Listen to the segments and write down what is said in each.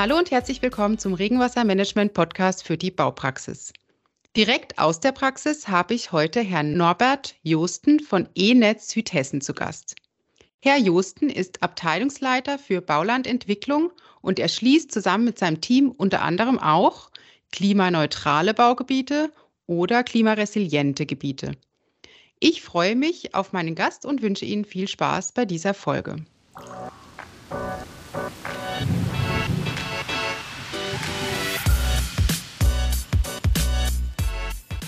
Hallo und herzlich willkommen zum Regenwassermanagement-Podcast für die Baupraxis. Direkt aus der Praxis habe ich heute Herrn Norbert Josten von E-Netz Südhessen zu Gast. Herr Josten ist Abteilungsleiter für Baulandentwicklung und er schließt zusammen mit seinem Team unter anderem auch klimaneutrale Baugebiete oder klimaresiliente Gebiete. Ich freue mich auf meinen Gast und wünsche Ihnen viel Spaß bei dieser Folge.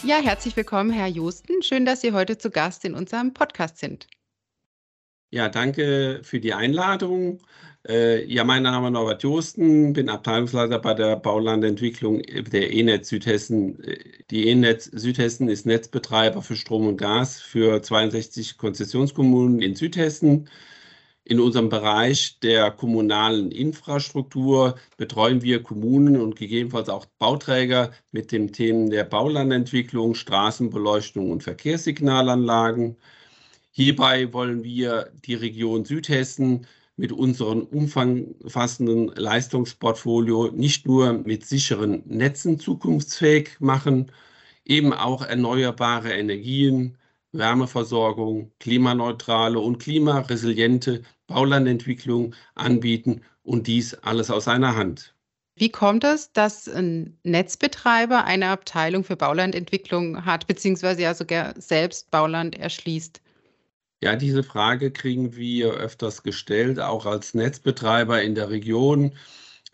Ja, herzlich willkommen, Herr Josten. Schön, dass Sie heute zu Gast in unserem Podcast sind. Ja, danke für die Einladung. Äh, ja, mein Name ist Norbert Josten, bin Abteilungsleiter bei der Baulandentwicklung der E-Netz Südhessen. Die E-Netz Südhessen ist Netzbetreiber für Strom und Gas für 62 Konzessionskommunen in Südhessen. In unserem Bereich der kommunalen Infrastruktur betreuen wir Kommunen und gegebenenfalls auch Bauträger mit den Themen der Baulandentwicklung, Straßenbeleuchtung und Verkehrssignalanlagen. Hierbei wollen wir die Region Südhessen mit unserem umfassenden Leistungsportfolio nicht nur mit sicheren Netzen zukunftsfähig machen, eben auch erneuerbare Energien, Wärmeversorgung, klimaneutrale und klimaresiliente Baulandentwicklung anbieten und dies alles aus einer Hand. Wie kommt es, dass ein Netzbetreiber eine Abteilung für Baulandentwicklung hat, beziehungsweise ja sogar selbst Bauland erschließt? Ja, diese Frage kriegen wir öfters gestellt, auch als Netzbetreiber in der Region.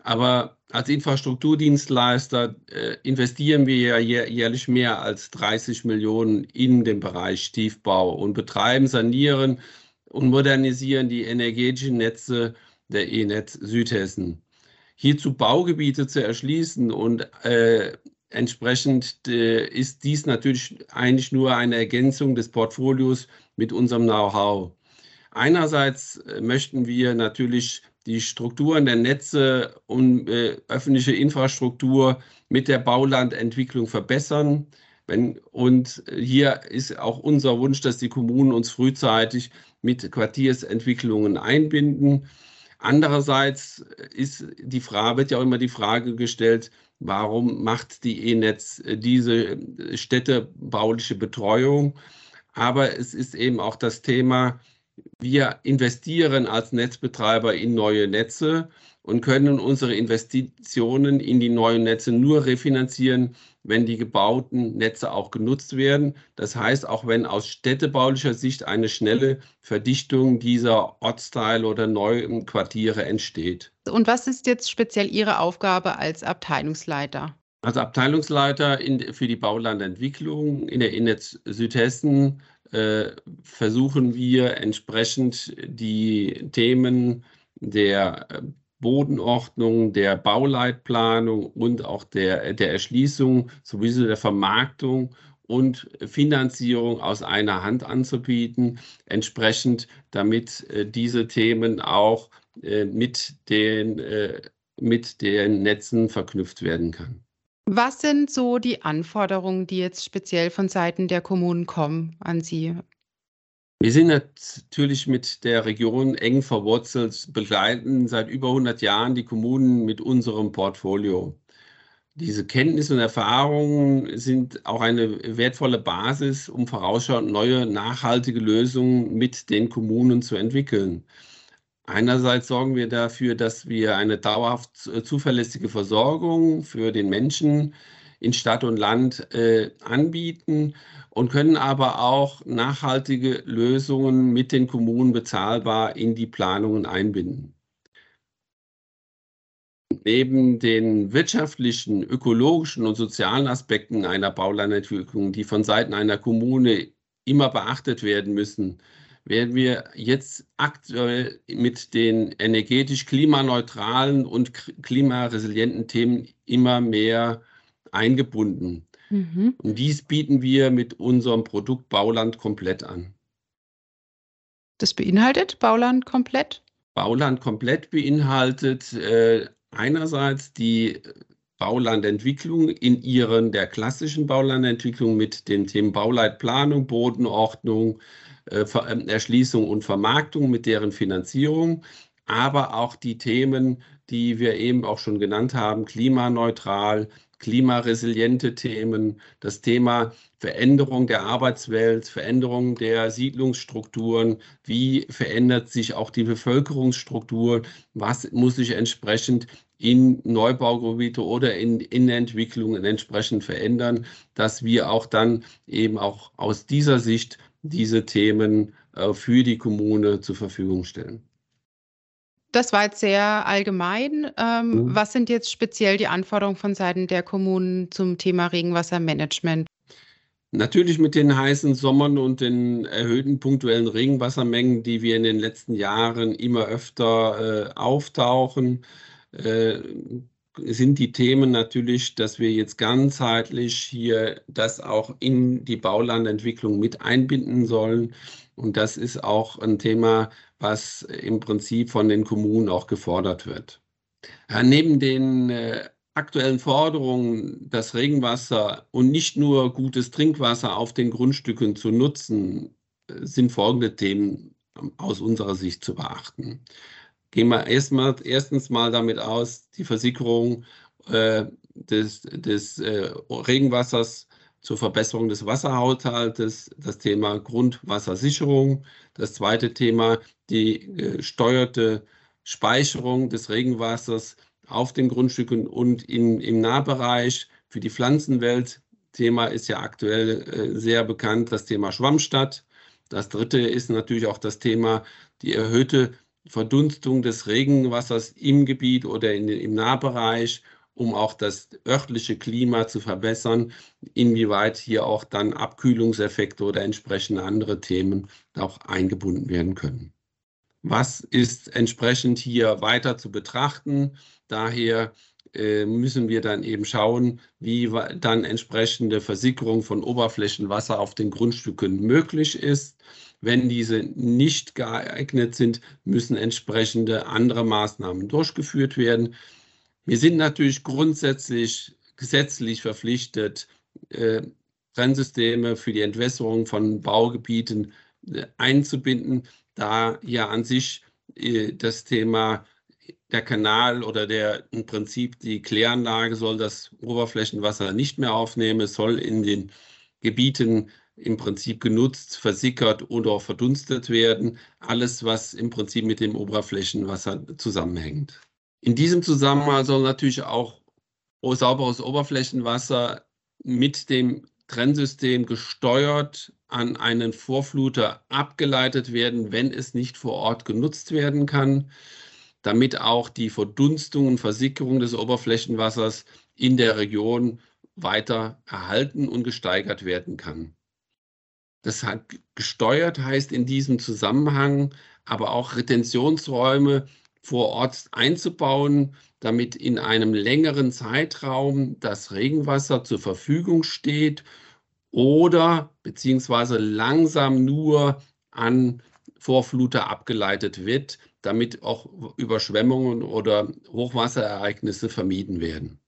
Aber als Infrastrukturdienstleister äh, investieren wir ja jährlich mehr als 30 Millionen in den Bereich Tiefbau und betreiben, sanieren und modernisieren die energetischen Netze der E-Netz Südhessen. Hierzu Baugebiete zu erschließen und äh, entsprechend äh, ist dies natürlich eigentlich nur eine Ergänzung des Portfolios mit unserem Know-how. Einerseits äh, möchten wir natürlich die Strukturen der Netze und äh, öffentliche Infrastruktur mit der Baulandentwicklung verbessern. Wenn, und hier ist auch unser Wunsch, dass die Kommunen uns frühzeitig mit Quartiersentwicklungen einbinden. Andererseits ist die Frage, wird ja auch immer die Frage gestellt, warum macht die E-Netz äh, diese städtebauliche Betreuung? Aber es ist eben auch das Thema, wir investieren als Netzbetreiber in neue Netze und können unsere Investitionen in die neuen Netze nur refinanzieren, wenn die gebauten Netze auch genutzt werden. Das heißt, auch wenn aus städtebaulicher Sicht eine schnelle Verdichtung dieser Ortsteile oder neuen Quartiere entsteht. Und was ist jetzt speziell Ihre Aufgabe als Abteilungsleiter? Als Abteilungsleiter in, für die Baulandentwicklung in der Innetz Südhessen versuchen wir entsprechend die Themen der äh, Bodenordnung, der Bauleitplanung und auch der, der Erschließung sowieso der Vermarktung und Finanzierung aus einer Hand anzubieten, entsprechend damit äh, diese Themen auch äh, mit, den, äh, mit den Netzen verknüpft werden kann. Was sind so die Anforderungen, die jetzt speziell von Seiten der Kommunen kommen an Sie? Wir sind natürlich mit der Region eng verwurzelt, begleiten seit über 100 Jahren die Kommunen mit unserem Portfolio. Diese Kenntnisse und Erfahrungen sind auch eine wertvolle Basis, um vorausschauend neue nachhaltige Lösungen mit den Kommunen zu entwickeln. Einerseits sorgen wir dafür, dass wir eine dauerhaft äh, zuverlässige Versorgung für den Menschen in Stadt und Land äh, anbieten und können aber auch nachhaltige Lösungen mit den Kommunen bezahlbar in die Planungen einbinden. Neben den wirtschaftlichen, ökologischen und sozialen Aspekten einer Baulandentwicklung, die von Seiten einer Kommune immer beachtet werden müssen, werden wir jetzt aktuell mit den energetisch klimaneutralen und klimaresilienten Themen immer mehr eingebunden. Mhm. Und dies bieten wir mit unserem Produkt Bauland komplett an. Das beinhaltet Bauland komplett? Bauland komplett beinhaltet äh, einerseits die Baulandentwicklung in ihren der klassischen Baulandentwicklung mit den Themen Bauleitplanung, Bodenordnung, Erschließung und Vermarktung mit deren Finanzierung, aber auch die Themen die wir eben auch schon genannt haben, klimaneutral, klimaresiliente Themen, das Thema Veränderung der Arbeitswelt, Veränderung der Siedlungsstrukturen, wie verändert sich auch die Bevölkerungsstruktur, was muss sich entsprechend in Neubaugebiete oder in Innenentwicklungen entsprechend verändern, dass wir auch dann eben auch aus dieser Sicht diese Themen äh, für die Kommune zur Verfügung stellen. Das war jetzt sehr allgemein. Ähm, mhm. Was sind jetzt speziell die Anforderungen von Seiten der Kommunen zum Thema Regenwassermanagement? Natürlich mit den heißen Sommern und den erhöhten punktuellen Regenwassermengen, die wir in den letzten Jahren immer öfter äh, auftauchen, äh, sind die Themen natürlich, dass wir jetzt ganzheitlich hier das auch in die Baulandentwicklung mit einbinden sollen. Und das ist auch ein Thema, was im Prinzip von den Kommunen auch gefordert wird. Ja, neben den äh, aktuellen Forderungen, das Regenwasser und nicht nur gutes Trinkwasser auf den Grundstücken zu nutzen, äh, sind folgende Themen aus unserer Sicht zu beachten. Gehen wir erstmal, erstens mal damit aus, die Versickerung äh, des, des äh, Regenwassers zur Verbesserung des Wasserhaushaltes, das Thema Grundwassersicherung, das zweite Thema die gesteuerte Speicherung des Regenwassers auf den Grundstücken und in, im Nahbereich für die Pflanzenwelt. Thema ist ja aktuell äh, sehr bekannt, das Thema Schwammstadt. Das dritte ist natürlich auch das Thema die erhöhte Verdunstung des Regenwassers im Gebiet oder in, im Nahbereich um auch das örtliche Klima zu verbessern, inwieweit hier auch dann Abkühlungseffekte oder entsprechende andere Themen auch eingebunden werden können. Was ist entsprechend hier weiter zu betrachten? Daher müssen wir dann eben schauen, wie dann entsprechende Versickerung von Oberflächenwasser auf den Grundstücken möglich ist. Wenn diese nicht geeignet sind, müssen entsprechende andere Maßnahmen durchgeführt werden. Wir sind natürlich grundsätzlich gesetzlich verpflichtet, äh, Trennsysteme für die Entwässerung von Baugebieten äh, einzubinden, da ja an sich äh, das Thema der Kanal oder der im Prinzip die Kläranlage soll das Oberflächenwasser nicht mehr aufnehmen. Es soll in den Gebieten im Prinzip genutzt, versickert oder auch verdunstet werden. Alles, was im Prinzip mit dem Oberflächenwasser zusammenhängt. In diesem Zusammenhang soll natürlich auch sauberes Oberflächenwasser mit dem Trennsystem gesteuert an einen Vorfluter abgeleitet werden, wenn es nicht vor Ort genutzt werden kann, damit auch die Verdunstung und Versickerung des Oberflächenwassers in der Region weiter erhalten und gesteigert werden kann. Das hat gesteuert heißt in diesem Zusammenhang aber auch Retentionsräume vor Ort einzubauen, damit in einem längeren Zeitraum das Regenwasser zur Verfügung steht oder beziehungsweise langsam nur an Vorfluter abgeleitet wird, damit auch Überschwemmungen oder Hochwasserereignisse vermieden werden.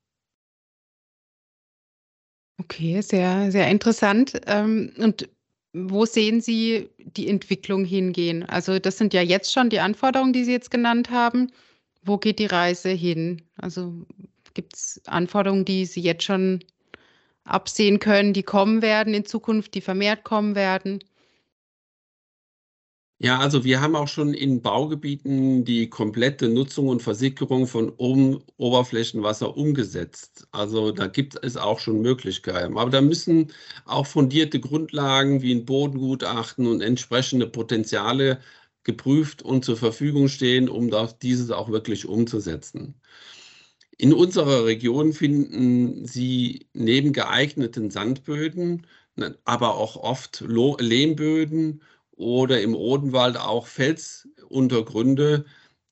Okay, sehr, sehr interessant. Ähm, und wo sehen Sie die Entwicklung hingehen? Also das sind ja jetzt schon die Anforderungen, die Sie jetzt genannt haben. Wo geht die Reise hin? Also gibt es Anforderungen, die Sie jetzt schon absehen können, die kommen werden in Zukunft, die vermehrt kommen werden? Ja, also wir haben auch schon in Baugebieten die komplette Nutzung und Versickerung von um Oberflächenwasser umgesetzt. Also da gibt es auch schon Möglichkeiten. Aber da müssen auch fundierte Grundlagen wie ein Bodengutachten und entsprechende Potenziale geprüft und zur Verfügung stehen, um dieses auch wirklich umzusetzen. In unserer Region finden Sie neben geeigneten Sandböden, aber auch oft Lehmböden oder im Odenwald auch Felsuntergründe,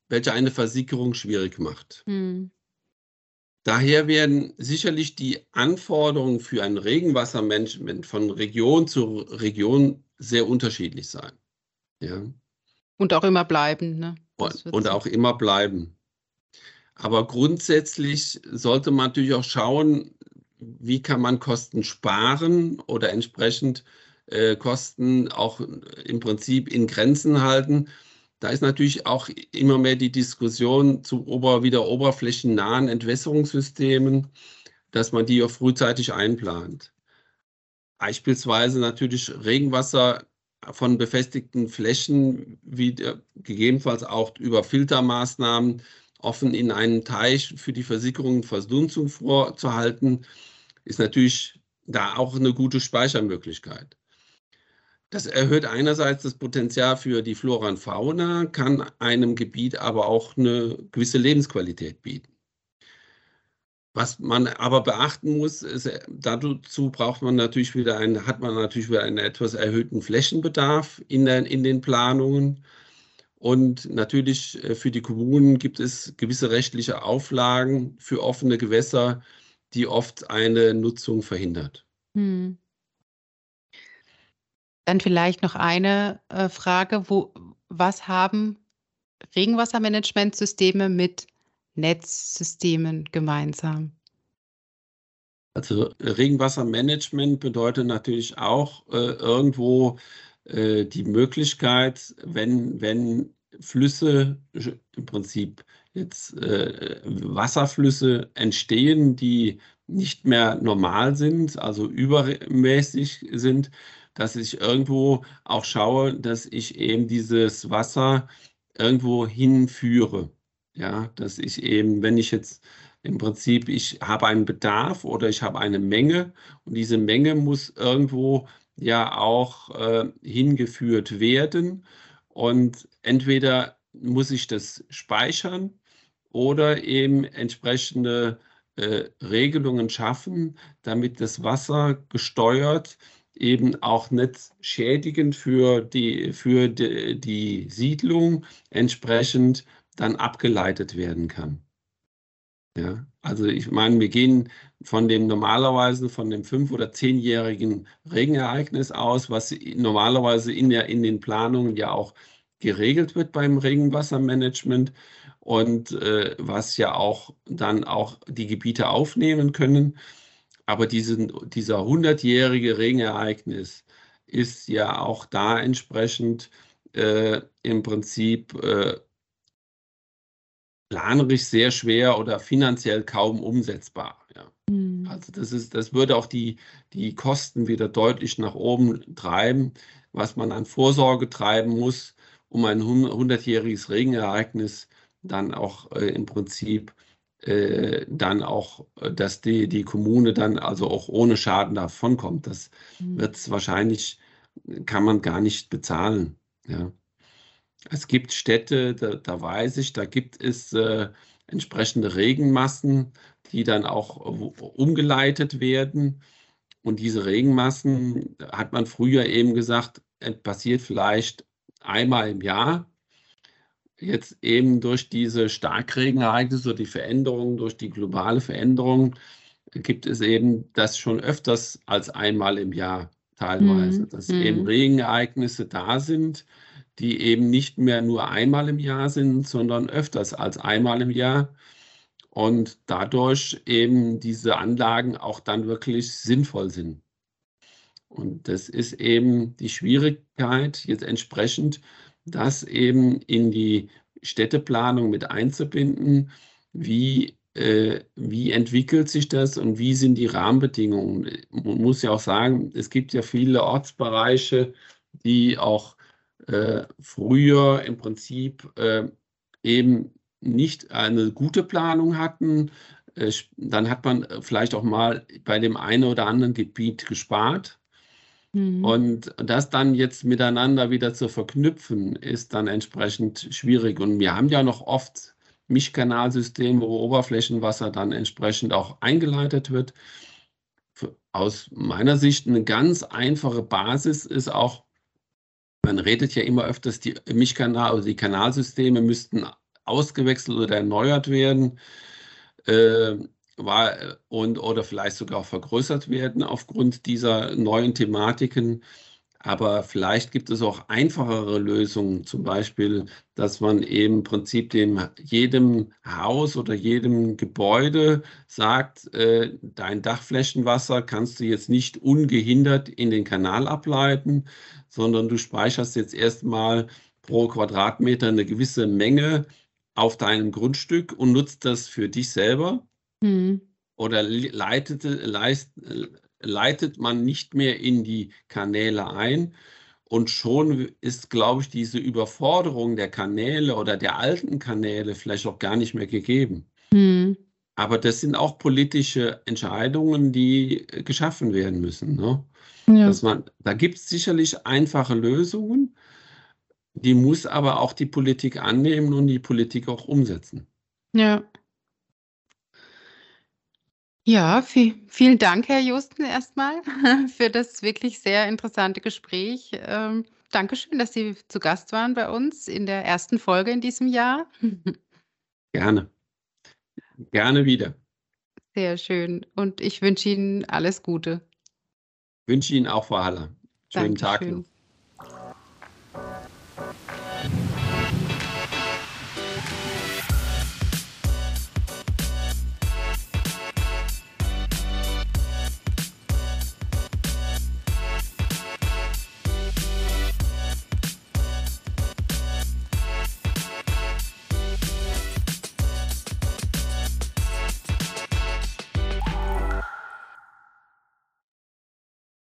welche eine Versickerung schwierig macht. Hm. Daher werden sicherlich die Anforderungen für ein Regenwassermanagement von Region zu Region sehr unterschiedlich sein. Ja. Und auch immer bleiben. Ne? Und, und auch immer bleiben. Aber grundsätzlich sollte man natürlich auch schauen, wie kann man Kosten sparen oder entsprechend äh, Kosten auch im Prinzip in Grenzen halten. da ist natürlich auch immer mehr die Diskussion zu ober, wieder oberflächennahen Entwässerungssystemen, dass man die auch frühzeitig einplant. Beispielsweise natürlich Regenwasser von befestigten Flächen, wie gegebenenfalls auch über Filtermaßnahmen offen in einen Teich für die Versickerung und Verdunstung vorzuhalten, ist natürlich da auch eine gute Speichermöglichkeit. Das erhöht einerseits das Potenzial für die Flora und Fauna, kann einem Gebiet aber auch eine gewisse Lebensqualität bieten. Was man aber beachten muss, ist, dazu braucht man natürlich wieder einen, hat man natürlich wieder einen etwas erhöhten Flächenbedarf in, der, in den Planungen. Und natürlich äh, für die Kommunen gibt es gewisse rechtliche Auflagen für offene Gewässer, die oft eine Nutzung verhindert. Hm. Dann vielleicht noch eine äh, Frage, wo, was haben Regenwassermanagementsysteme mit Netzsystemen gemeinsam? Also Regenwassermanagement bedeutet natürlich auch äh, irgendwo äh, die Möglichkeit, wenn, wenn Flüsse im Prinzip jetzt äh, Wasserflüsse entstehen, die nicht mehr normal sind, also übermäßig sind, dass ich irgendwo auch schaue, dass ich eben dieses Wasser irgendwo hinführe. Ja, dass ich eben, wenn ich jetzt im Prinzip, ich habe einen Bedarf oder ich habe eine Menge und diese Menge muss irgendwo ja auch äh, hingeführt werden und entweder muss ich das speichern oder eben entsprechende äh, Regelungen schaffen, damit das Wasser gesteuert eben auch nicht schädigend für die, für die, die Siedlung entsprechend dann abgeleitet werden kann. Ja, also ich meine, wir gehen von dem normalerweise von dem fünf- oder zehnjährigen Regenereignis aus, was normalerweise in, der, in den Planungen ja auch geregelt wird beim Regenwassermanagement und äh, was ja auch dann auch die Gebiete aufnehmen können. Aber diesen, dieser hundertjährige Regenereignis ist ja auch da entsprechend äh, im Prinzip äh, planerisch sehr schwer oder finanziell kaum umsetzbar. Ja. Mhm. Also das ist, das würde auch die, die Kosten wieder deutlich nach oben treiben, was man an Vorsorge treiben muss, um ein hundertjähriges Regenereignis dann auch äh, im Prinzip äh, dann auch, äh, dass die, die Kommune dann also auch ohne Schaden davonkommt. Das mhm. wird es wahrscheinlich, kann man gar nicht bezahlen. Ja. Es gibt Städte, da, da weiß ich, da gibt es äh, entsprechende Regenmassen, die dann auch umgeleitet werden. Und diese Regenmassen, hat man früher eben gesagt, passiert vielleicht einmal im Jahr jetzt eben durch diese Starkregenereignisse oder die Veränderungen, durch die globale Veränderung, gibt es eben das schon öfters als einmal im Jahr teilweise, mhm. dass mhm. eben Regenereignisse da sind, die eben nicht mehr nur einmal im Jahr sind, sondern öfters als einmal im Jahr und dadurch eben diese Anlagen auch dann wirklich sinnvoll sind. Und das ist eben die Schwierigkeit jetzt entsprechend das eben in die Städteplanung mit einzubinden. Wie, äh, wie entwickelt sich das und wie sind die Rahmenbedingungen? Man muss ja auch sagen, es gibt ja viele Ortsbereiche, die auch äh, früher im Prinzip äh, eben nicht eine gute Planung hatten. Äh, dann hat man vielleicht auch mal bei dem einen oder anderen Gebiet gespart Mhm. Und das dann jetzt miteinander wieder zu verknüpfen, ist dann entsprechend schwierig. Und wir haben ja noch oft Mischkanalsysteme, wo Oberflächenwasser dann entsprechend auch eingeleitet wird. Aus meiner Sicht eine ganz einfache Basis ist auch, man redet ja immer öfters, die Mischkanal, also die Kanalsysteme müssten ausgewechselt oder erneuert werden. War äh, und oder vielleicht sogar vergrößert werden aufgrund dieser neuen Thematiken. Aber vielleicht gibt es auch einfachere Lösungen, zum Beispiel, dass man eben im Prinzip dem jedem Haus oder jedem Gebäude sagt, äh, dein Dachflächenwasser kannst du jetzt nicht ungehindert in den Kanal ableiten, sondern du speicherst jetzt erstmal pro Quadratmeter eine gewisse Menge auf deinem Grundstück und nutzt das für dich selber? Mhm. Oder leitet, leist, leitet man nicht mehr in die Kanäle ein? Und schon ist, glaube ich, diese Überforderung der Kanäle oder der alten Kanäle vielleicht auch gar nicht mehr gegeben. Mhm. Aber das sind auch politische Entscheidungen, die geschaffen werden müssen. Ne? Ja. Dass man, da gibt es sicherlich einfache Lösungen, die muss aber auch die Politik annehmen und die Politik auch umsetzen. Ja. Ja, viel, vielen Dank, Herr Justen, erstmal für das wirklich sehr interessante Gespräch. Ähm, Dankeschön, dass Sie zu Gast waren bei uns in der ersten Folge in diesem Jahr. Gerne. Gerne wieder. Sehr schön. Und ich wünsche Ihnen alles Gute. Wünsche Ihnen auch, Frau Haller. Schönen Dankeschön. Tag noch.